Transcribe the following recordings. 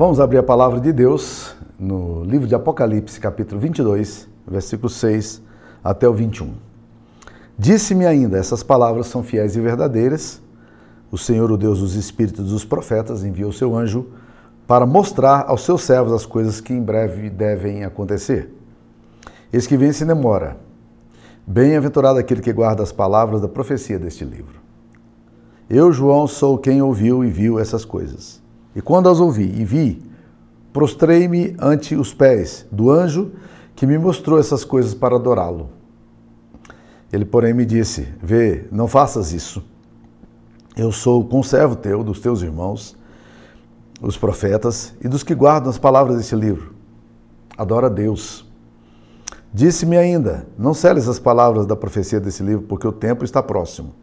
Vamos abrir a palavra de Deus no livro de Apocalipse, capítulo 22, versículo 6 até o 21. Disse-me ainda: essas palavras são fiéis e verdadeiras. O Senhor, o Deus dos Espíritos dos profetas, enviou seu anjo para mostrar aos seus servos as coisas que em breve devem acontecer. Eis que vem se demora. Bem-aventurado aquele que guarda as palavras da profecia deste livro. Eu, João, sou quem ouviu e viu essas coisas. E quando as ouvi e vi, prostrei-me ante os pés do anjo que me mostrou essas coisas para adorá-lo. Ele, porém, me disse: Vê, não faças isso. Eu sou o conservo teu, dos teus irmãos, os profetas e dos que guardam as palavras deste livro. Adora a Deus. Disse-me ainda: Não seles as palavras da profecia desse livro, porque o tempo está próximo.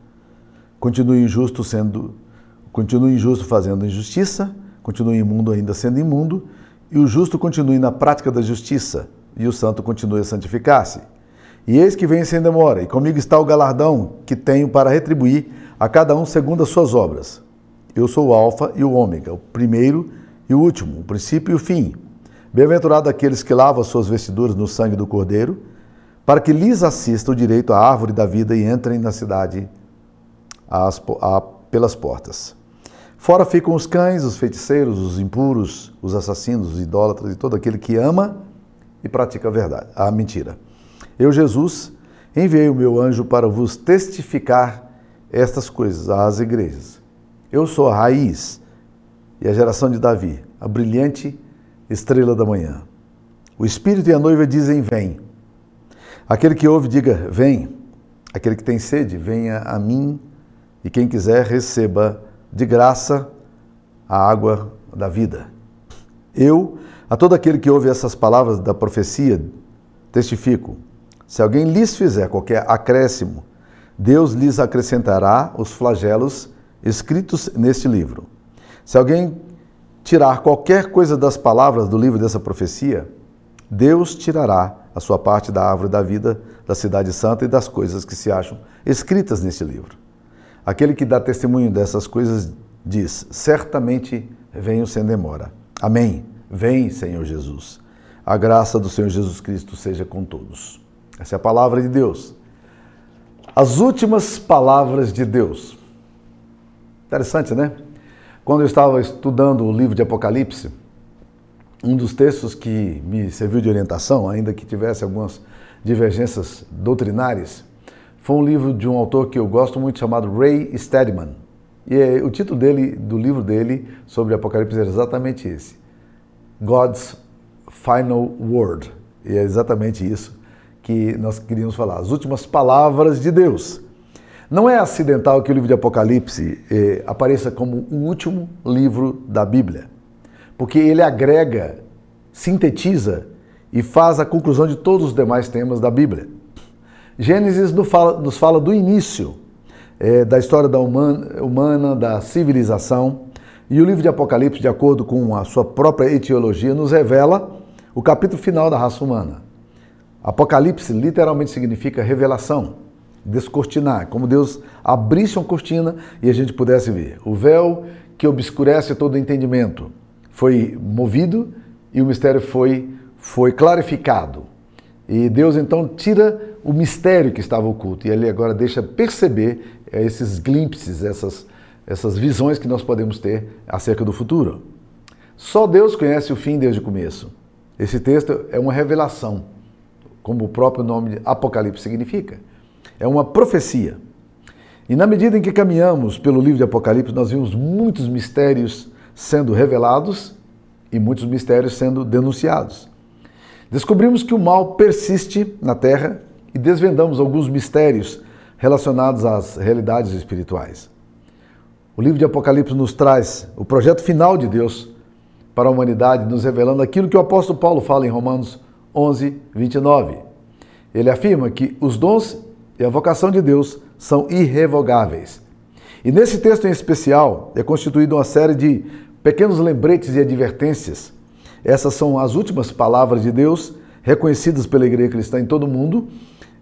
Continue injusto sendo, continue injusto fazendo injustiça continue imundo ainda sendo imundo, e o justo continue na prática da justiça, e o santo continue a santificar-se. E eis que vem sem demora, e comigo está o galardão que tenho para retribuir a cada um segundo as suas obras. Eu sou o Alfa e o Ômega, o primeiro e o último, o princípio e o fim. Bem-aventurado aqueles que lavam as suas vestiduras no sangue do Cordeiro, para que lhes assista o direito à árvore da vida e entrem na cidade pelas portas. Fora ficam os cães, os feiticeiros, os impuros, os assassinos, os idólatras e todo aquele que ama e pratica a verdade, a mentira. Eu, Jesus, enviei o meu anjo para vos testificar estas coisas às igrejas. Eu sou a raiz e a geração de Davi, a brilhante estrela da manhã. O Espírito e a noiva dizem: Vem. Aquele que ouve, diga: Vem. Aquele que tem sede, venha a mim. E quem quiser, receba de graça a água da vida. Eu, a todo aquele que ouve essas palavras da profecia, testifico: se alguém lhes fizer qualquer acréscimo, Deus lhes acrescentará os flagelos escritos neste livro. Se alguém tirar qualquer coisa das palavras do livro dessa profecia, Deus tirará a sua parte da árvore da vida, da cidade santa e das coisas que se acham escritas neste livro. Aquele que dá testemunho dessas coisas diz: Certamente venho sem demora. Amém. Vem, Senhor Jesus. A graça do Senhor Jesus Cristo seja com todos. Essa é a palavra de Deus. As últimas palavras de Deus. Interessante, né? Quando eu estava estudando o livro de Apocalipse, um dos textos que me serviu de orientação, ainda que tivesse algumas divergências doutrinárias, foi um livro de um autor que eu gosto muito chamado Ray Steadman. E é, o título dele, do livro dele sobre Apocalipse era exatamente esse: God's Final Word. E é exatamente isso que nós queríamos falar, as últimas palavras de Deus. Não é acidental que o livro de Apocalipse eh, apareça como o último livro da Bíblia, porque ele agrega, sintetiza e faz a conclusão de todos os demais temas da Bíblia. Gênesis nos fala, nos fala do início é, da história da humana, humana, da civilização, e o livro de Apocalipse, de acordo com a sua própria etiologia, nos revela o capítulo final da raça humana. Apocalipse literalmente significa revelação, descortinar, como Deus abrisse uma cortina e a gente pudesse ver. O véu que obscurece todo o entendimento foi movido e o mistério foi, foi clarificado. E Deus então tira o mistério que estava oculto e ele agora deixa perceber eh, esses glimpses, essas, essas visões que nós podemos ter acerca do futuro. Só Deus conhece o fim desde o começo. Esse texto é uma revelação, como o próprio nome Apocalipse significa. É uma profecia. E na medida em que caminhamos pelo livro de Apocalipse, nós vimos muitos mistérios sendo revelados e muitos mistérios sendo denunciados. Descobrimos que o mal persiste na terra e desvendamos alguns mistérios relacionados às realidades espirituais. O livro de Apocalipse nos traz o projeto final de Deus para a humanidade, nos revelando aquilo que o apóstolo Paulo fala em Romanos 11, 29. Ele afirma que os dons e a vocação de Deus são irrevogáveis. E nesse texto em especial é constituída uma série de pequenos lembretes e advertências essas são as últimas palavras de Deus, reconhecidas pela igreja cristã em todo o mundo,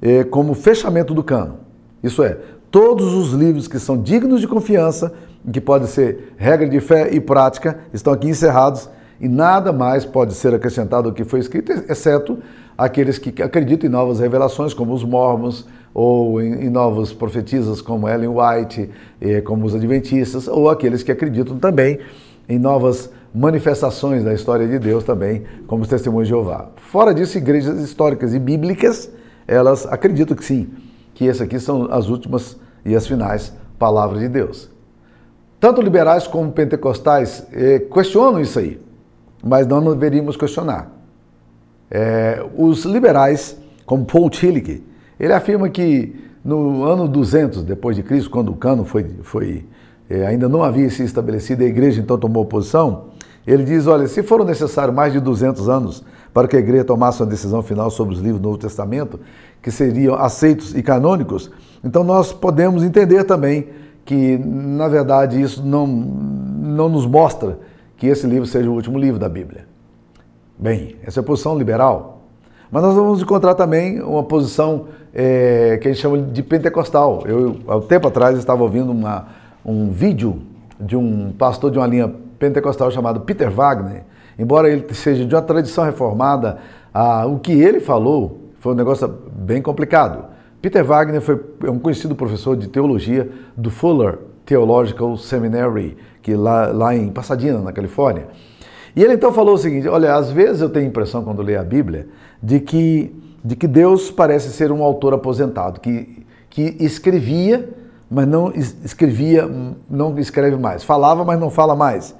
eh, como fechamento do cano. Isso é, todos os livros que são dignos de confiança, que podem ser regra de fé e prática, estão aqui encerrados e nada mais pode ser acrescentado ao que foi escrito, exceto aqueles que acreditam em novas revelações, como os mormons, ou em, em novas profetisas, como Ellen White, eh, como os adventistas, ou aqueles que acreditam também em novas manifestações da história de Deus também, como os testemunhos de Jeová. Fora disso, igrejas históricas e bíblicas, elas acreditam que sim, que essas aqui são as últimas e as finais palavras de Deus. Tanto liberais como pentecostais eh, questionam isso aí, mas não deveríamos questionar. É, os liberais, como Paul Tillich, ele afirma que no ano 200 depois de Cristo, quando o cano foi, foi é, ainda não havia se estabelecido, a igreja então tomou posição, ele diz, olha, se foram necessários mais de 200 anos para que a igreja tomasse uma decisão final sobre os livros do Novo Testamento, que seriam aceitos e canônicos, então nós podemos entender também que, na verdade, isso não, não nos mostra que esse livro seja o último livro da Bíblia. Bem, essa é a posição liberal. Mas nós vamos encontrar também uma posição é, que a gente chama de pentecostal. Eu, há um tempo atrás, estava ouvindo uma, um vídeo de um pastor de uma linha pentecostal chamado Peter Wagner. Embora ele seja de uma tradição reformada, ah, o que ele falou foi um negócio bem complicado. Peter Wagner foi um conhecido professor de teologia do Fuller Theological Seminary, que lá, lá em Pasadena, na Califórnia. E ele então falou o seguinte: olha, às vezes eu tenho a impressão, quando leio a Bíblia, de que, de que Deus parece ser um autor aposentado, que, que escrevia, mas não escrevia, não escreve mais. Falava, mas não fala mais.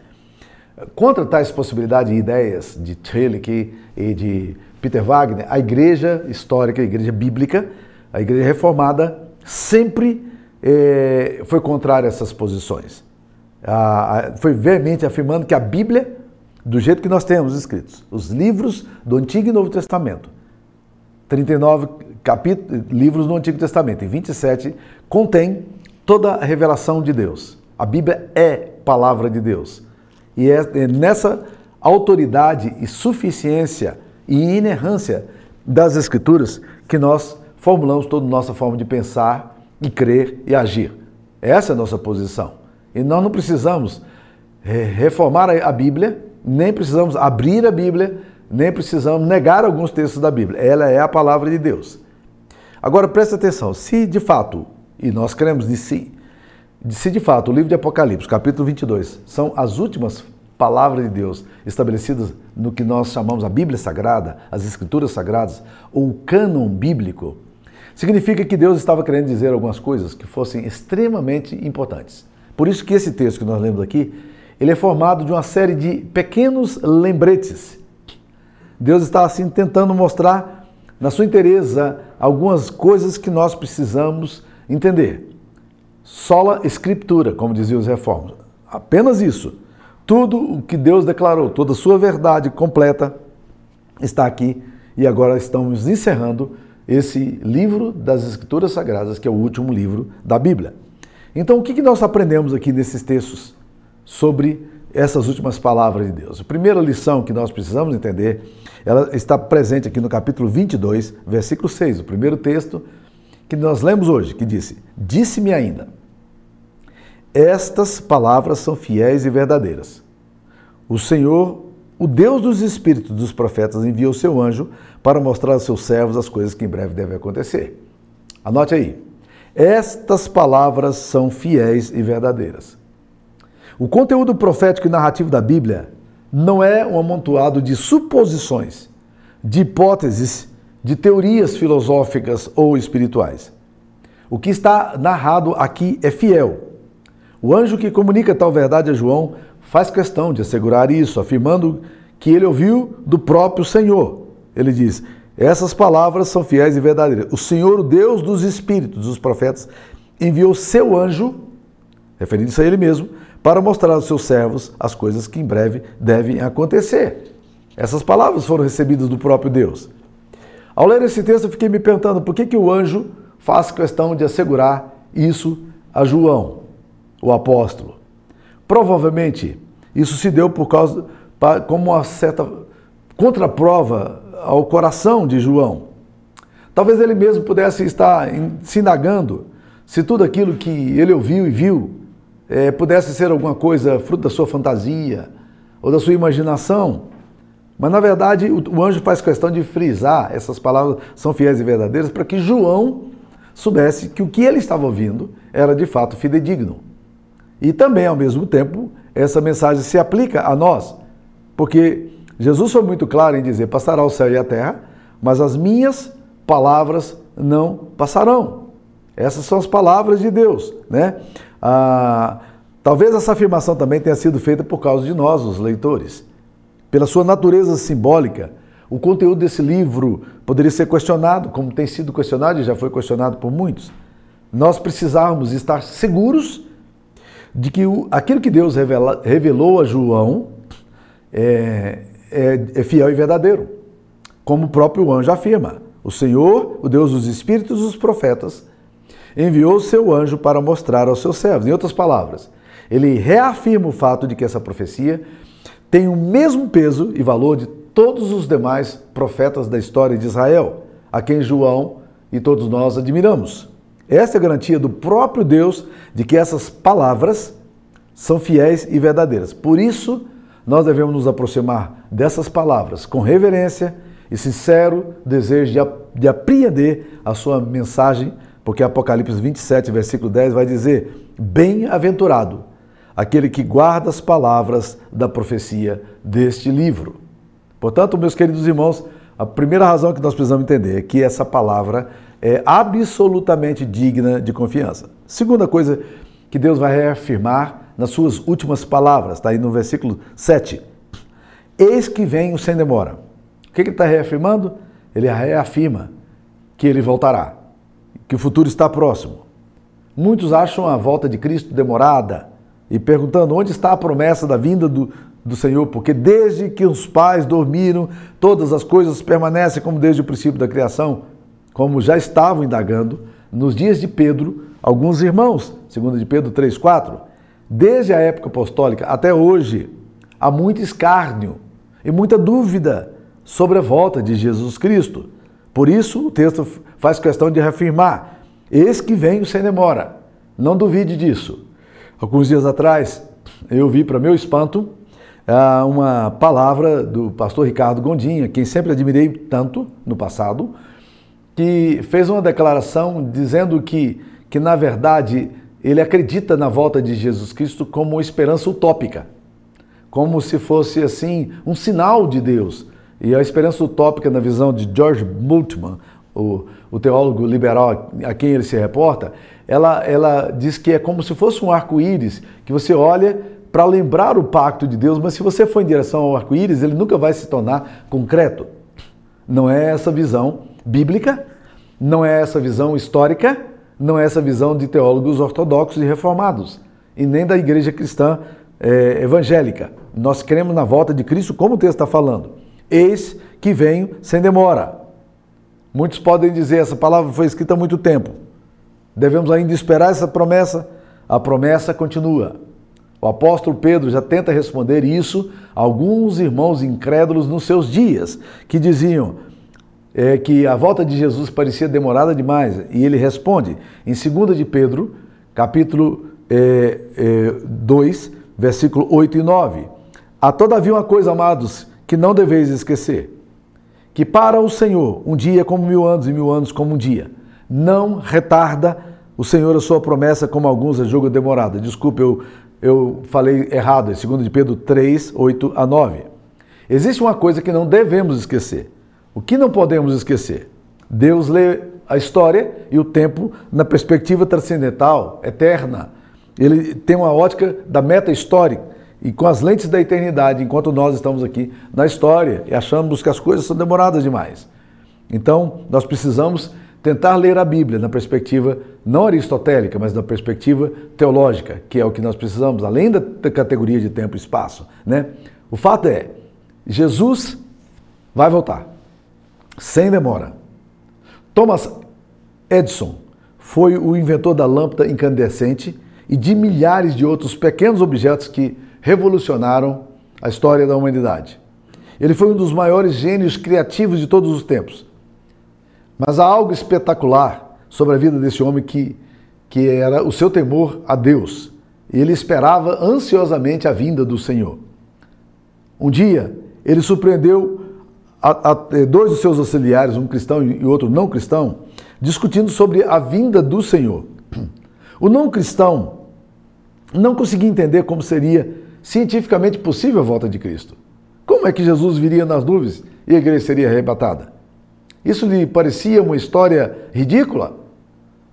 Contra tais possibilidades e ideias de Tillich e de Peter Wagner, a igreja histórica, a igreja bíblica, a igreja reformada, sempre eh, foi contrária a essas posições. Foi veemente afirmando que a Bíblia do jeito que nós temos escritos, os livros do Antigo e Novo Testamento. 39 capítulos, livros do Antigo Testamento e 27 contém toda a revelação de Deus. A Bíblia é palavra de Deus. E é nessa autoridade e suficiência e inerrância das Escrituras que nós formulamos toda a nossa forma de pensar e crer e agir. Essa é a nossa posição. E nós não precisamos eh, reformar a Bíblia nem precisamos abrir a Bíblia, nem precisamos negar alguns textos da Bíblia. Ela é a palavra de Deus. Agora preste atenção, se de fato, e nós cremos de si, se de fato o livro de Apocalipse, capítulo 22, são as últimas palavras de Deus estabelecidas no que nós chamamos a Bíblia Sagrada, as Escrituras Sagradas, ou o cânon bíblico, significa que Deus estava querendo dizer algumas coisas que fossem extremamente importantes. Por isso que esse texto que nós lemos aqui ele é formado de uma série de pequenos lembretes. Deus está assim tentando mostrar na sua inteireza algumas coisas que nós precisamos entender. Sola escritura, como diziam os reformos. Apenas isso. Tudo o que Deus declarou, toda a sua verdade completa está aqui e agora estamos encerrando esse livro das Escrituras Sagradas, que é o último livro da Bíblia. Então, o que nós aprendemos aqui nesses textos? sobre essas últimas palavras de Deus. A primeira lição que nós precisamos entender, ela está presente aqui no capítulo 22, versículo 6, o primeiro texto que nós lemos hoje, que disse: Disse-me ainda, estas palavras são fiéis e verdadeiras. O Senhor, o Deus dos espíritos dos profetas, enviou seu anjo para mostrar aos seus servos as coisas que em breve devem acontecer. Anote aí. Estas palavras são fiéis e verdadeiras. O conteúdo profético e narrativo da Bíblia não é um amontoado de suposições, de hipóteses, de teorias filosóficas ou espirituais. O que está narrado aqui é fiel. O anjo que comunica tal verdade a João faz questão de assegurar isso, afirmando que ele ouviu do próprio Senhor. Ele diz: essas palavras são fiéis e verdadeiras. O Senhor, o Deus dos espíritos, dos profetas, enviou seu anjo, referindo-se a ele mesmo, para mostrar aos seus servos as coisas que em breve devem acontecer. Essas palavras foram recebidas do próprio Deus. Ao ler esse texto, eu fiquei me perguntando por que, que o anjo faz questão de assegurar isso a João, o apóstolo. Provavelmente isso se deu por causa como uma certa contraprova ao coração de João. Talvez ele mesmo pudesse estar se indagando se tudo aquilo que ele ouviu e viu é, pudesse ser alguma coisa fruto da sua fantasia, ou da sua imaginação. Mas na verdade o, anjo faz questão de frisar essas palavras são fiéis e verdadeiras para que João soubesse que o que ele estava ouvindo era de fato fidedigno. E também, ao mesmo tempo, essa mensagem se aplica a nós, porque Jesus foi muito claro em dizer: passará o céu e a terra, mas as minhas palavras não passarão. Essas são as palavras de Deus, né? Ah, talvez essa afirmação também tenha sido feita por causa de nós, os leitores. Pela sua natureza simbólica, o conteúdo desse livro poderia ser questionado, como tem sido questionado e já foi questionado por muitos. Nós precisávamos estar seguros de que o, aquilo que Deus revela, revelou a João é, é, é fiel e verdadeiro, como o próprio anjo afirma. O Senhor, o Deus dos Espíritos dos profetas, enviou seu anjo para mostrar aos seus servos. Em outras palavras, ele reafirma o fato de que essa profecia tem o mesmo peso e valor de todos os demais profetas da história de Israel, a quem João e todos nós admiramos. Esta é a garantia do próprio Deus de que essas palavras são fiéis e verdadeiras. Por isso, nós devemos nos aproximar dessas palavras com reverência e sincero desejo de, de apreender a sua mensagem, porque Apocalipse 27, versículo 10 vai dizer: Bem-aventurado aquele que guarda as palavras da profecia deste livro. Portanto, meus queridos irmãos, a primeira razão que nós precisamos entender é que essa palavra é absolutamente digna de confiança. Segunda coisa que Deus vai reafirmar nas suas últimas palavras, está aí no versículo 7. Eis que venho sem demora. O que ele está reafirmando? Ele reafirma que ele voltará, que o futuro está próximo. Muitos acham a volta de Cristo demorada e perguntando onde está a promessa da vinda do, do Senhor, porque desde que os pais dormiram, todas as coisas permanecem como desde o princípio da criação, como já estavam indagando nos dias de Pedro, alguns irmãos, segundo de Pedro 3:4, desde a época apostólica até hoje, há muito escárnio e muita dúvida sobre a volta de Jesus Cristo. Por isso, o texto faz questão de reafirmar: Eis que venho sem demora. Não duvide disso. Alguns dias atrás, eu vi, para meu espanto, ah, uma palavra do pastor Ricardo Gondinha, quem sempre admirei tanto no passado, que fez uma declaração dizendo que, que na verdade, ele acredita na volta de Jesus Cristo como uma esperança utópica, como se fosse assim um sinal de Deus. E a esperança utópica, na visão de George Bultmann, o, o teólogo liberal a quem ele se reporta, ela, ela diz que é como se fosse um arco-íris que você olha para lembrar o pacto de Deus, mas se você for em direção ao arco-íris, ele nunca vai se tornar concreto. Não é essa visão bíblica, não é essa visão histórica, não é essa visão de teólogos ortodoxos e reformados, e nem da igreja cristã é, evangélica. Nós cremos na volta de Cristo, como o texto está falando. Eis que venho sem demora. Muitos podem dizer, essa palavra foi escrita há muito tempo. Devemos ainda esperar essa promessa? A promessa continua. O apóstolo Pedro já tenta responder isso a alguns irmãos incrédulos nos seus dias, que diziam é, que a volta de Jesus parecia demorada demais. E ele responde em 2 de Pedro, capítulo é, é, 2, versículo 8 e 9. Há todavia uma coisa, amados, que não deveis esquecer, que para o Senhor um dia é como mil anos e mil anos como um dia. Não retarda o Senhor a sua promessa como alguns a julgam demorada. Desculpe, eu eu falei errado, é 2 de Pedro 3, 8 a 9. Existe uma coisa que não devemos esquecer. O que não podemos esquecer? Deus lê a história e o tempo na perspectiva transcendental, eterna. Ele tem uma ótica da meta histórica e com as lentes da eternidade, enquanto nós estamos aqui na história e achamos que as coisas são demoradas demais. Então, nós precisamos tentar ler a Bíblia na perspectiva não aristotélica, mas na perspectiva teológica, que é o que nós precisamos, além da categoria de tempo e espaço. Né? O fato é, Jesus vai voltar, sem demora. Thomas Edison foi o inventor da lâmpada incandescente e de milhares de outros pequenos objetos que revolucionaram a história da humanidade. Ele foi um dos maiores gênios criativos de todos os tempos. Mas há algo espetacular sobre a vida desse homem que, que era o seu temor a Deus. Ele esperava ansiosamente a vinda do Senhor. Um dia, ele surpreendeu a, a, eh, dois dos seus auxiliares, um cristão e outro não cristão, discutindo sobre a vinda do Senhor. O não cristão não conseguia entender como seria cientificamente possível a volta de Cristo. Como é que Jesus viria nas nuvens e a igreja seria arrebatada? Isso lhe parecia uma história ridícula?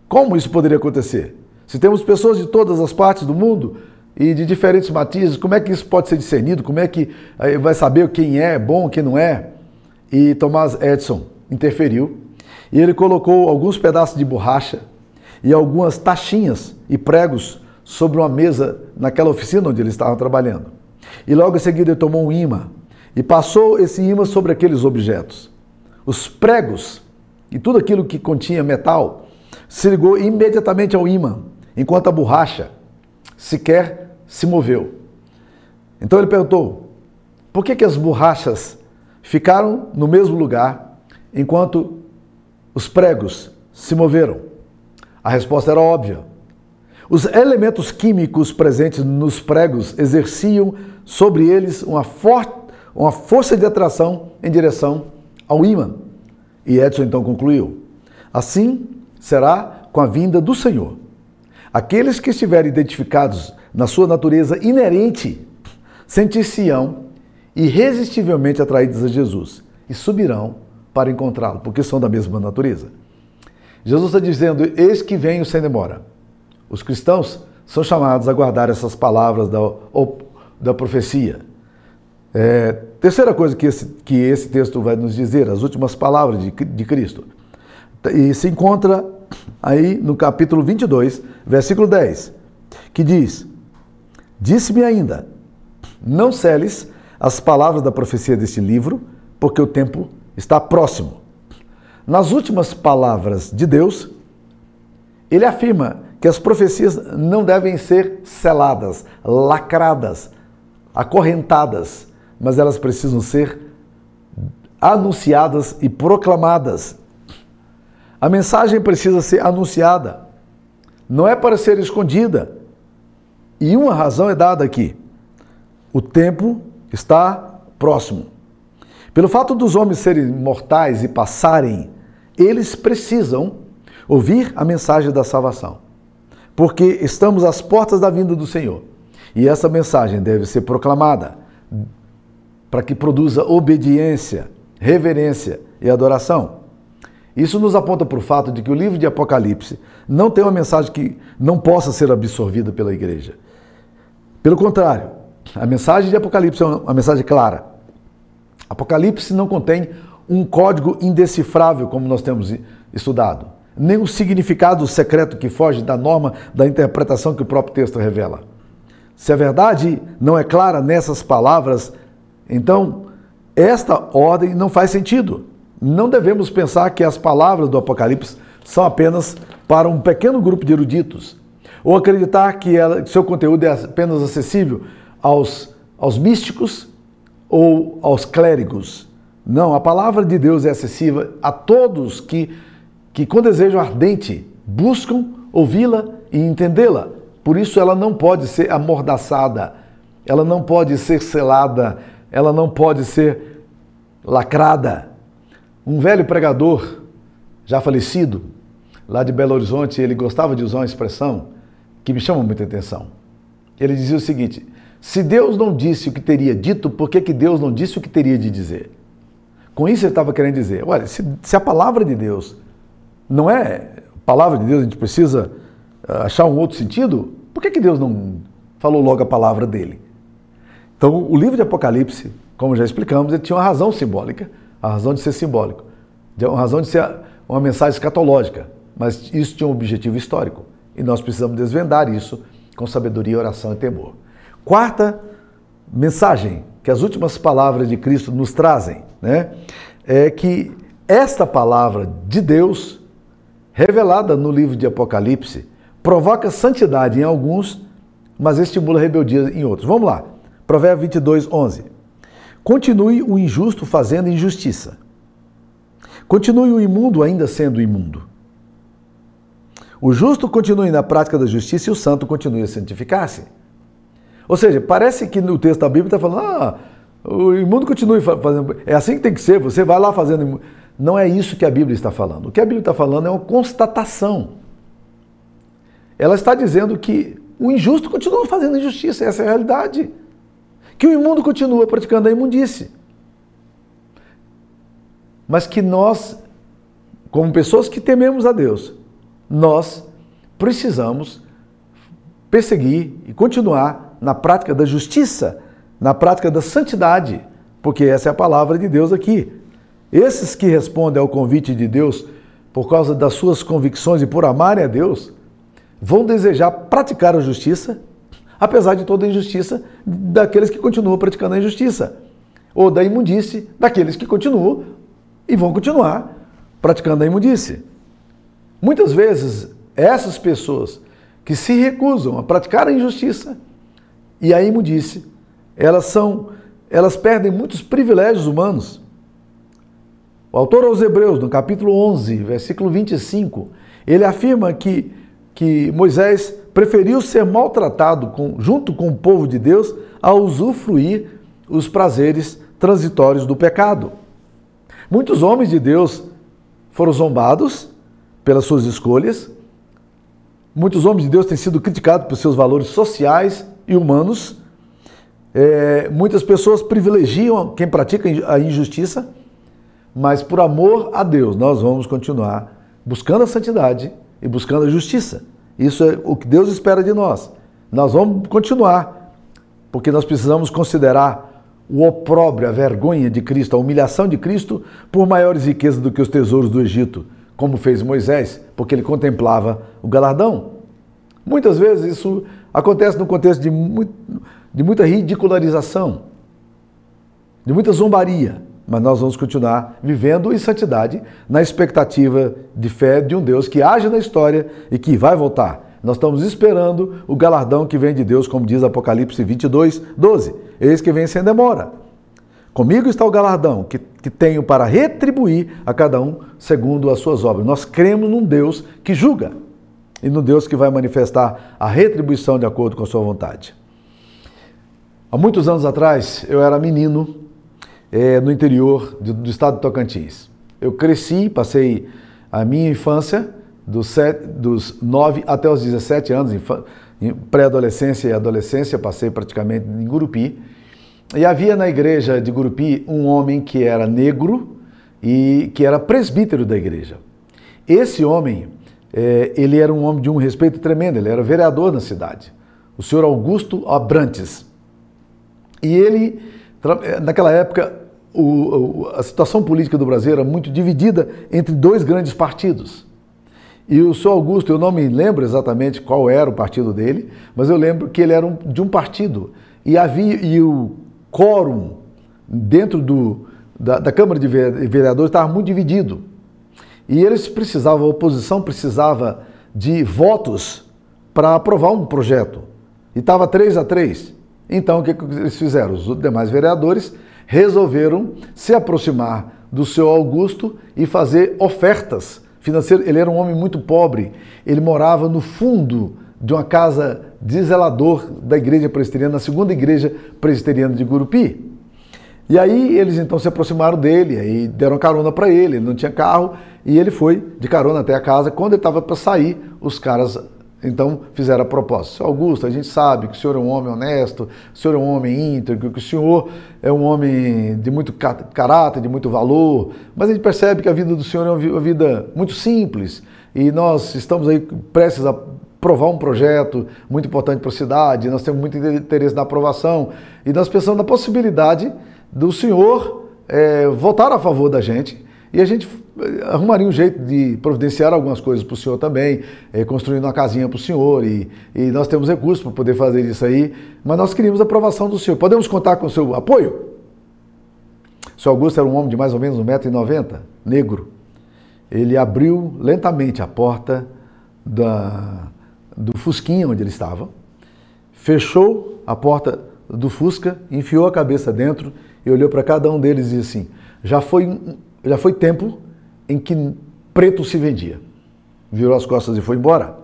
Como isso poderia acontecer? Se temos pessoas de todas as partes do mundo e de diferentes matizes, como é que isso pode ser discernido? Como é que eh, vai saber quem é bom, quem não é? E Thomas Edison interferiu e ele colocou alguns pedaços de borracha e algumas taxinhas e pregos sobre uma mesa naquela oficina onde ele estava trabalhando. E logo em seguida ele tomou um imã e passou esse imã sobre aqueles objetos. Os pregos e tudo aquilo que continha metal se ligou imediatamente ao imã, enquanto a borracha sequer se moveu. Então ele perguntou: por que, que as borrachas ficaram no mesmo lugar enquanto os pregos se moveram? A resposta era óbvia. Os elementos químicos presentes nos pregos exerciam sobre eles uma, for uma força de atração em direção ao ímã. E Edson então concluiu: assim será com a vinda do Senhor. Aqueles que estiverem identificados na sua natureza inerente sentir-se-ão irresistivelmente atraídos a Jesus e subirão para encontrá-lo, porque são da mesma natureza. Jesus está dizendo: Eis que venho sem demora. Os cristãos são chamados a guardar essas palavras da, da profecia. É, terceira coisa que esse, que esse texto vai nos dizer, as últimas palavras de, de Cristo. E se encontra aí no capítulo 22, versículo 10, que diz: Disse-me ainda, não celes as palavras da profecia deste livro, porque o tempo está próximo. Nas últimas palavras de Deus, ele afirma que as profecias não devem ser seladas, lacradas, acorrentadas, mas elas precisam ser anunciadas e proclamadas. A mensagem precisa ser anunciada, não é para ser escondida. E uma razão é dada aqui: o tempo está próximo. Pelo fato dos homens serem mortais e passarem, eles precisam ouvir a mensagem da salvação. Porque estamos às portas da vinda do Senhor. E essa mensagem deve ser proclamada para que produza obediência, reverência e adoração. Isso nos aponta para o fato de que o livro de Apocalipse não tem uma mensagem que não possa ser absorvida pela igreja. Pelo contrário, a mensagem de Apocalipse é uma mensagem clara. Apocalipse não contém um código indecifrável, como nós temos estudado, nem um significado secreto que foge da norma da interpretação que o próprio texto revela. Se a verdade não é clara nessas palavras, então esta ordem não faz sentido. Não devemos pensar que as palavras do Apocalipse são apenas para um pequeno grupo de eruditos, ou acreditar que ela, seu conteúdo é apenas acessível aos, aos místicos ou aos clérigos. Não, a palavra de Deus é acessível a todos que, que com desejo ardente, buscam ouvi-la e entendê-la. Por isso ela não pode ser amordaçada, ela não pode ser selada, ela não pode ser lacrada. Um velho pregador, já falecido, lá de Belo Horizonte, ele gostava de usar uma expressão que me chama muita atenção. Ele dizia o seguinte: se Deus não disse o que teria dito, por que, que Deus não disse o que teria de dizer? Com isso ele estava querendo dizer: olha, se, se a palavra de Deus não é palavra de Deus, a gente precisa ah, achar um outro sentido, por que, que Deus não falou logo a palavra dele? Então, o livro de Apocalipse, como já explicamos, ele tinha uma razão simbólica, a razão de ser simbólico, uma razão de ser uma mensagem escatológica, mas isso tinha um objetivo histórico. E nós precisamos desvendar isso com sabedoria, oração e temor. Quarta mensagem que as últimas palavras de Cristo nos trazem, né, é que esta palavra de Deus, revelada no livro de Apocalipse, provoca santidade em alguns, mas estimula rebeldia em outros. Vamos lá. Provérbio 22, 11. Continue o injusto fazendo injustiça. Continue o imundo ainda sendo imundo. O justo continue na prática da justiça e o santo continue a santificar-se. Ou seja, parece que no texto da Bíblia está falando, ah, O imundo continue fazendo. É assim que tem que ser, você vai lá fazendo. Não é isso que a Bíblia está falando. O que a Bíblia está falando é uma constatação. Ela está dizendo que o injusto continua fazendo injustiça, essa é a realidade. Que o imundo continua praticando a imundície. Mas que nós, como pessoas que tememos a Deus, nós precisamos perseguir e continuar na prática da justiça, na prática da santidade, porque essa é a palavra de Deus aqui. Esses que respondem ao convite de Deus por causa das suas convicções e por amarem a Deus, vão desejar praticar a justiça, apesar de toda a injustiça daqueles que continuam praticando a injustiça, ou da imundície daqueles que continuam e vão continuar praticando a imundície. Muitas vezes, essas pessoas que se recusam a praticar a injustiça e a imundície, elas são, elas perdem muitos privilégios humanos. O autor aos Hebreus, no capítulo 11, versículo 25, ele afirma que, que Moisés preferiu ser maltratado com, junto com o povo de Deus a usufruir os prazeres transitórios do pecado. Muitos homens de Deus foram zombados pelas suas escolhas, Muitos homens de Deus têm sido criticados por seus valores sociais e humanos. É, muitas pessoas privilegiam quem pratica a injustiça, mas por amor a Deus nós vamos continuar buscando a santidade e buscando a justiça. Isso é o que Deus espera de nós. Nós vamos continuar, porque nós precisamos considerar o opróbrio, a vergonha de Cristo, a humilhação de Cristo por maiores riquezas do que os tesouros do Egito como fez Moisés, porque ele contemplava o galardão. Muitas vezes isso acontece no contexto de, muito, de muita ridicularização, de muita zombaria, mas nós vamos continuar vivendo em santidade, na expectativa de fé de um Deus que age na história e que vai voltar. Nós estamos esperando o galardão que vem de Deus, como diz Apocalipse 22, 12. Eis que vem sem demora. Comigo está o galardão que, que tenho para retribuir a cada um segundo as suas obras. Nós cremos num Deus que julga e no Deus que vai manifestar a retribuição de acordo com a sua vontade. Há muitos anos atrás, eu era menino é, no interior de, do estado de Tocantins. Eu cresci, passei a minha infância dos, sete, dos 9 até os 17 anos, pré-adolescência e adolescência, passei praticamente em Gurupi. E havia na igreja de Gurupi um homem que era negro e que era presbítero da igreja. Esse homem, é, ele era um homem de um respeito tremendo, ele era vereador na cidade, o senhor Augusto Abrantes. E ele, é, naquela época, o, a situação política do Brasil era muito dividida entre dois grandes partidos. E o senhor Augusto, eu não me lembro exatamente qual era o partido dele, mas eu lembro que ele era um, de um partido. E havia e o quórum dentro do, da, da Câmara de Vereadores estava muito dividido. E eles precisavam, a oposição precisava de votos para aprovar um projeto. E estava 3 a 3. Então o que, que eles fizeram? Os demais vereadores resolveram se aproximar do seu Augusto e fazer ofertas financeiras. Ele era um homem muito pobre, ele morava no fundo de uma casa de zelador da igreja presbiteriana, na segunda igreja presbiteriana de Gurupi. E aí eles então se aproximaram dele, aí deram carona para ele, ele não tinha carro, e ele foi de carona até a casa. Quando ele estava para sair, os caras então fizeram a proposta. Seu Augusto, a gente sabe que o senhor é um homem honesto, o senhor é um homem íntegro, que o senhor é um homem de muito caráter, de muito valor, mas a gente percebe que a vida do senhor é uma vida muito simples. E nós estamos aí prestes a provar um projeto muito importante para a cidade, nós temos muito interesse na aprovação. E nós pensamos na possibilidade do senhor é, votar a favor da gente e a gente eh, arrumaria um jeito de providenciar algumas coisas para o senhor também, é, construindo uma casinha para o senhor e, e nós temos recursos para poder fazer isso aí, mas nós queríamos a aprovação do senhor. Podemos contar com o seu apoio? O senhor Augusto era um homem de mais ou menos 1,90m, negro. Ele abriu lentamente a porta da, do Fusquinha onde ele estava, fechou a porta do Fusca, enfiou a cabeça dentro e olhou para cada um deles e disse assim: já foi, já foi tempo em que preto se vendia. Virou as costas e foi embora.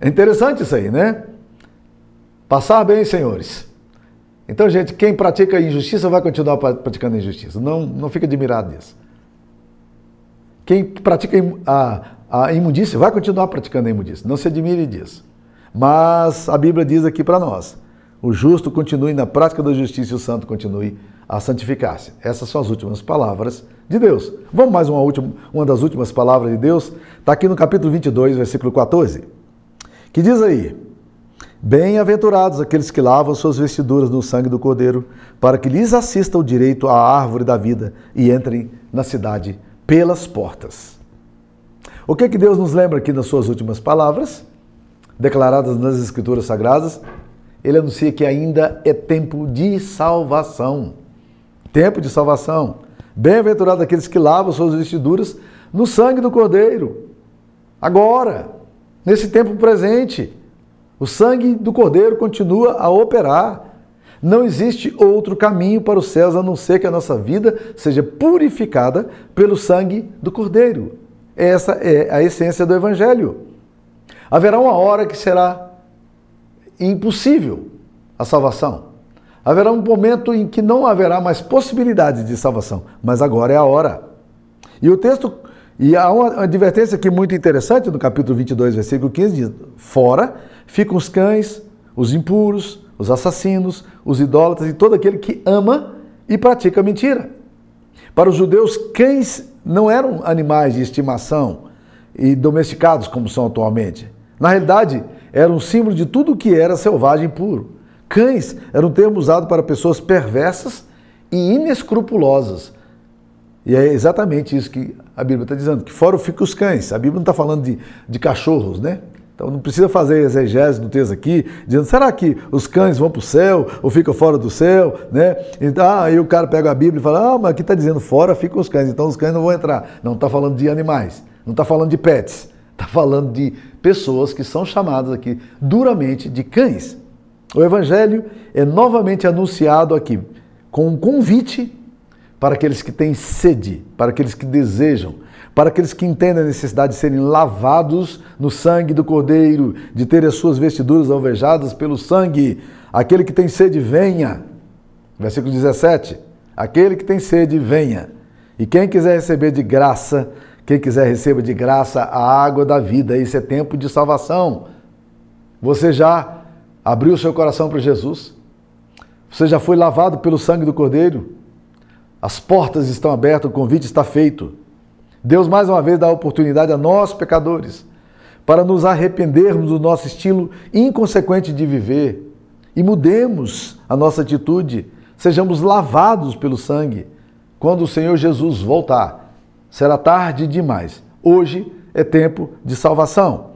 É interessante isso aí, né? Passar bem, senhores. Então, gente, quem pratica injustiça vai continuar praticando injustiça. Não, não fica admirado disso. Quem pratica a, a imundícia vai continuar praticando a imundícia. Não se admire disso. Mas a Bíblia diz aqui para nós: o justo continue na prática da justiça e o santo continue a santificar-se. Essas são as últimas palavras de Deus. Vamos mais uma, última, uma das últimas palavras de Deus? Está aqui no capítulo 22, versículo 14, que diz aí: Bem-aventurados aqueles que lavam suas vestiduras no sangue do Cordeiro, para que lhes assista o direito à árvore da vida e entrem na cidade pelas portas. O que, que Deus nos lembra aqui nas suas últimas palavras, declaradas nas Escrituras Sagradas? Ele anuncia que ainda é tempo de salvação. Tempo de salvação. Bem-aventurados aqueles que lavam suas vestiduras no sangue do Cordeiro. Agora, nesse tempo presente. O sangue do Cordeiro continua a operar. Não existe outro caminho para os céus a não ser que a nossa vida seja purificada pelo sangue do Cordeiro. Essa é a essência do Evangelho. Haverá uma hora que será impossível a salvação. Haverá um momento em que não haverá mais possibilidade de salvação, mas agora é a hora. E o texto, e há uma advertência aqui muito interessante no capítulo 22, versículo 15, diz: Fora ficam os cães, os impuros, os assassinos, os idólatras e todo aquele que ama e pratica mentira. Para os judeus, cães não eram animais de estimação e domesticados como são atualmente. Na realidade, eram um símbolo de tudo o que era selvagem e puro. Cães era um termo usado para pessoas perversas e inescrupulosas. E é exatamente isso que a Bíblia está dizendo, que fora ficam os cães. A Bíblia não está falando de, de cachorros, né? Então não precisa fazer exegese no texto aqui, dizendo, será que os cães vão para o céu ou ficam fora do céu? Né? Então, ah, aí o cara pega a Bíblia e fala, ah, mas aqui está dizendo fora ficam os cães, então os cães não vão entrar. Não está falando de animais, não está falando de pets, está falando de pessoas que são chamadas aqui duramente de cães. O Evangelho é novamente anunciado aqui com um convite para aqueles que têm sede, para aqueles que desejam, para aqueles que entendem a necessidade de serem lavados no sangue do Cordeiro, de terem as suas vestiduras alvejadas pelo sangue. Aquele que tem sede, venha. Versículo 17. Aquele que tem sede, venha. E quem quiser receber de graça, quem quiser receba de graça a água da vida. Isso é tempo de salvação. Você já abriu seu coração para Jesus? Você já foi lavado pelo sangue do Cordeiro? As portas estão abertas, o convite está feito. Deus mais uma vez dá a oportunidade a nós, pecadores, para nos arrependermos do nosso estilo inconsequente de viver e mudemos a nossa atitude, sejamos lavados pelo sangue. Quando o Senhor Jesus voltar, será tarde demais. Hoje é tempo de salvação.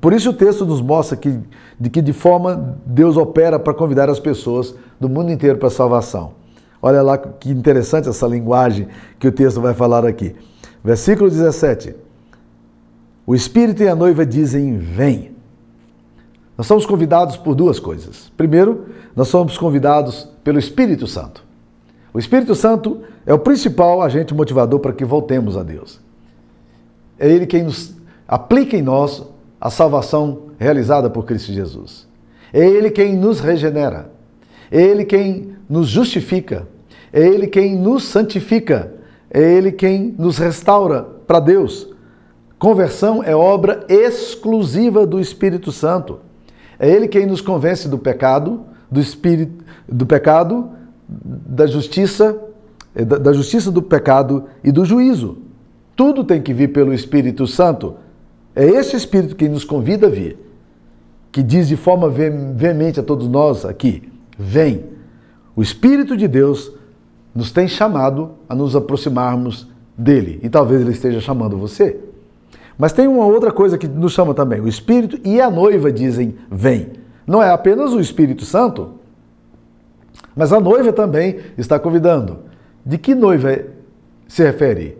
Por isso o texto nos mostra que, de que de forma Deus opera para convidar as pessoas do mundo inteiro para a salvação. Olha lá que interessante essa linguagem que o texto vai falar aqui. Versículo 17. O Espírito e a noiva dizem: Vem. Nós somos convidados por duas coisas. Primeiro, nós somos convidados pelo Espírito Santo. O Espírito Santo é o principal agente motivador para que voltemos a Deus. É Ele quem nos aplica em nós a salvação realizada por Cristo Jesus. É Ele quem nos regenera. É Ele quem nos justifica. É Ele quem nos santifica é Ele quem nos restaura para Deus. Conversão é obra exclusiva do Espírito Santo. É Ele quem nos convence do pecado, do espírito, do pecado, da justiça, é, da justiça do pecado e do juízo. Tudo tem que vir pelo Espírito Santo. É esse Espírito que nos convida a vir, que diz de forma veemente a todos nós aqui: vem. O Espírito de Deus nos tem chamado a nos aproximarmos dele. E talvez ele esteja chamando você. Mas tem uma outra coisa que nos chama também. O Espírito e a noiva dizem: vem. Não é apenas o Espírito Santo, mas a noiva também está convidando. De que noiva se refere?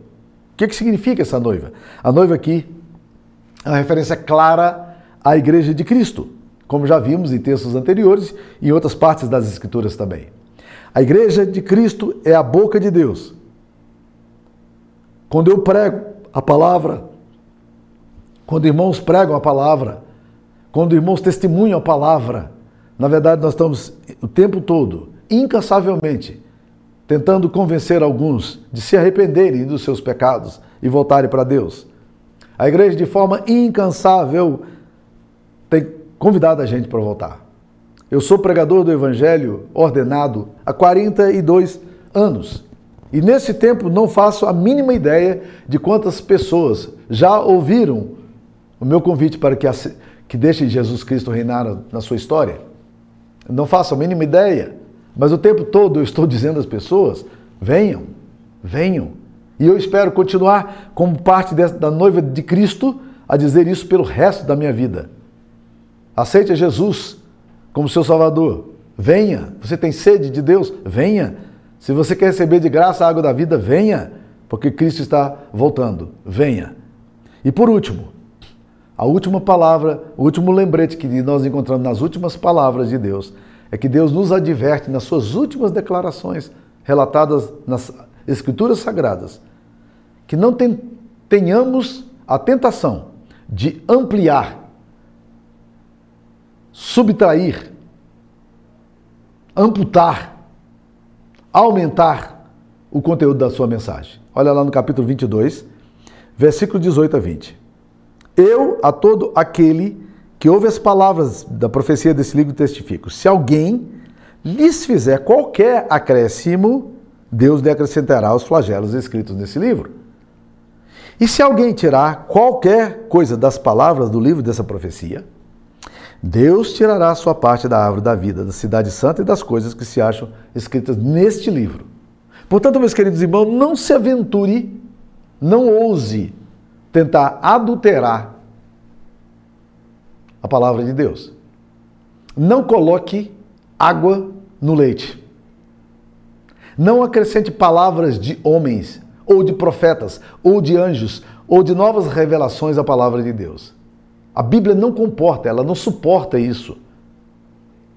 O que, significa essa noiva? A noiva aqui é uma referência clara à Igreja de Cristo, como já vimos em textos anteriores e em outras partes das Escrituras também. A igreja de Cristo é a boca de Deus. Quando eu prego a palavra, quando irmãos pregam a palavra, quando irmãos testemunham a palavra, na verdade nós estamos o tempo todo incansavelmente, tentando convencer alguns de se arrependerem dos seus pecados e voltarem para Deus. A igreja, de forma incansável, tem convidado a gente para voltar. Eu sou pregador do Evangelho ordenado há 42 anos. E nesse tempo não faço a mínima ideia de quantas pessoas já ouviram o meu convite para que, que Jesus Cristo reinar na sua história. Não faço a mínima ideia, mas o tempo todo eu estou dizendo às pessoas: venham, venham. E eu espero continuar como parte da noiva de Cristo a dizer isso pelo resto da minha vida. Aceite Jesus como seu Salvador. Venha. Você tem sede de Deus? Venha. Se você quer receber de graça a água da vida, venha, porque Cristo está voltando. Venha. E por último, a última palavra, o último lembrete que nós encontramos nas últimas palavras de Deus é que Deus nos adverte nas suas últimas declarações relatadas nas Escrituras Sagradas que não tenhamos a tentação de ampliar subtrair, amputar, aumentar o conteúdo da sua mensagem. Olha lá no capítulo 22, versículo 18 a 20. Eu, a todo aquele que ouve as palavras da profecia desse livro, testifico: se alguém lhes fizer qualquer acréscimo, Deus lhe acrescentará os flagelos escritos nesse livro. E se alguém tirar qualquer coisa das palavras do livro dessa profecia, Deus tirará a sua parte da árvore da vida, da cidade santa e das coisas que se acham escritas neste livro. Portanto, meus queridos irmãos, não se aventure, não ouse tentar adulterar a palavra de Deus. Não coloque água no leite. Não acrescente palavras de homens, ou de profetas, ou de anjos, ou de novas revelações à palavra de Deus. A Bíblia não comporta, ela não suporta isso.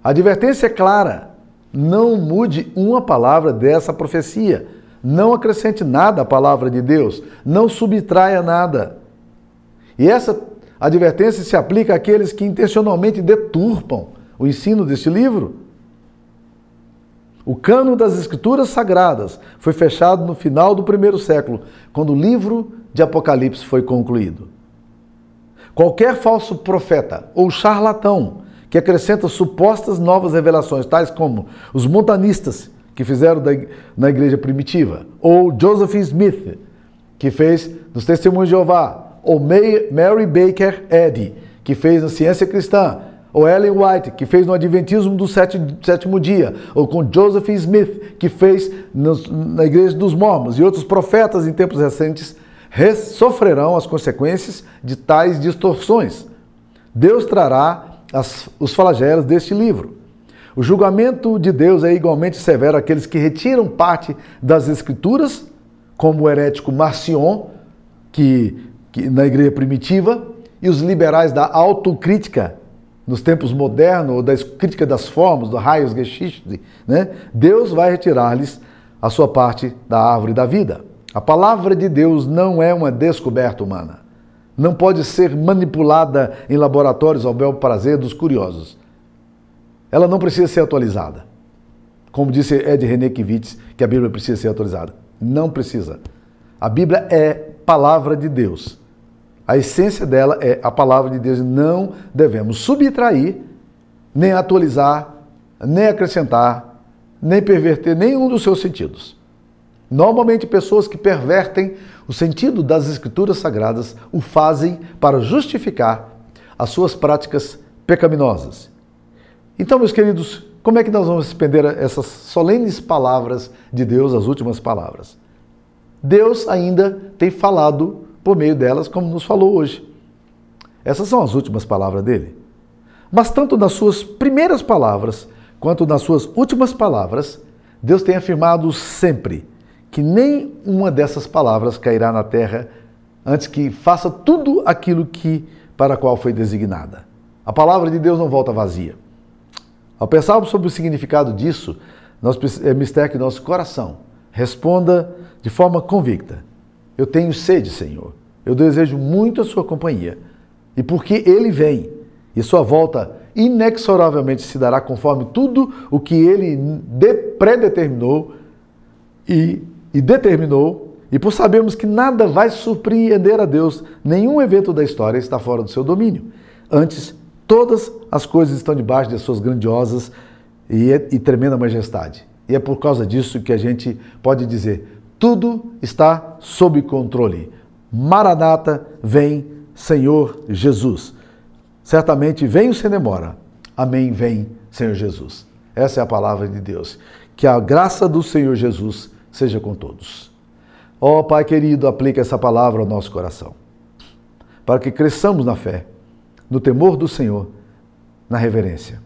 A advertência é clara: não mude uma palavra dessa profecia. Não acrescente nada à palavra de Deus. Não subtraia nada. E essa advertência se aplica àqueles que intencionalmente deturpam o ensino deste livro. O cano das Escrituras Sagradas foi fechado no final do primeiro século, quando o livro de Apocalipse foi concluído. Qualquer falso profeta ou charlatão que acrescenta supostas novas revelações, tais como os montanistas que fizeram na igreja primitiva, ou Joseph Smith, que fez nos Testemunhos de Jeová, ou Mary Baker Eddy, que fez na Ciência Cristã, ou Ellen White, que fez no Adventismo do Sétimo Dia, ou com Joseph Smith, que fez na Igreja dos Mormons, e outros profetas em tempos recentes sofrerão as consequências de tais distorções. Deus trará as, os flagelos deste livro. O julgamento de Deus é igualmente severo àqueles que retiram parte das Escrituras, como o herético Marcion, que, que na igreja primitiva, e os liberais da autocrítica, nos tempos modernos, ou da crítica das formas, do raios Geschichte, né? Deus vai retirar-lhes a sua parte da árvore da vida. A palavra de Deus não é uma descoberta humana. Não pode ser manipulada em laboratórios ao bel prazer dos curiosos. Ela não precisa ser atualizada. Como disse Ed Renekiewicz, que a Bíblia precisa ser atualizada. Não precisa. A Bíblia é palavra de Deus. A essência dela é a palavra de Deus. Não devemos subtrair, nem atualizar, nem acrescentar, nem perverter nenhum dos seus sentidos. Normalmente, pessoas que pervertem o sentido das Escrituras Sagradas o fazem para justificar as suas práticas pecaminosas. Então, meus queridos, como é que nós vamos suspender essas solenes palavras de Deus, as últimas palavras? Deus ainda tem falado por meio delas, como nos falou hoje. Essas são as últimas palavras dele. Mas, tanto nas suas primeiras palavras quanto nas suas últimas palavras, Deus tem afirmado sempre que nem uma dessas palavras cairá na terra antes que faça tudo aquilo que para a qual foi designada. A palavra de Deus não volta vazia. Ao pensarmos sobre o significado disso, nós, é mistério que nosso coração responda de forma convicta: Eu tenho sede, Senhor. Eu desejo muito a Sua companhia. E porque Ele vem e Sua volta inexoravelmente se dará conforme tudo o que ele predeterminou e, e determinou, e por sabermos que nada vai surpreender a Deus, nenhum evento da história está fora do seu domínio. Antes, todas as coisas estão debaixo de suas grandiosas e, e tremenda majestade. E é por causa disso que a gente pode dizer: tudo está sob controle. Maranata, vem, Senhor Jesus. Certamente venho sem demora. Amém, vem, Senhor Jesus. Essa é a palavra de Deus. Que a graça do Senhor Jesus seja com todos. Ó oh, Pai querido, aplica essa palavra ao nosso coração, para que cresçamos na fé, no temor do Senhor, na reverência.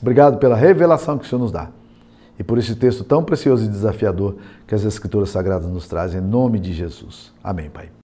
Obrigado pela revelação que o Senhor nos dá e por esse texto tão precioso e desafiador que as Escrituras Sagradas nos trazem, em nome de Jesus. Amém, Pai.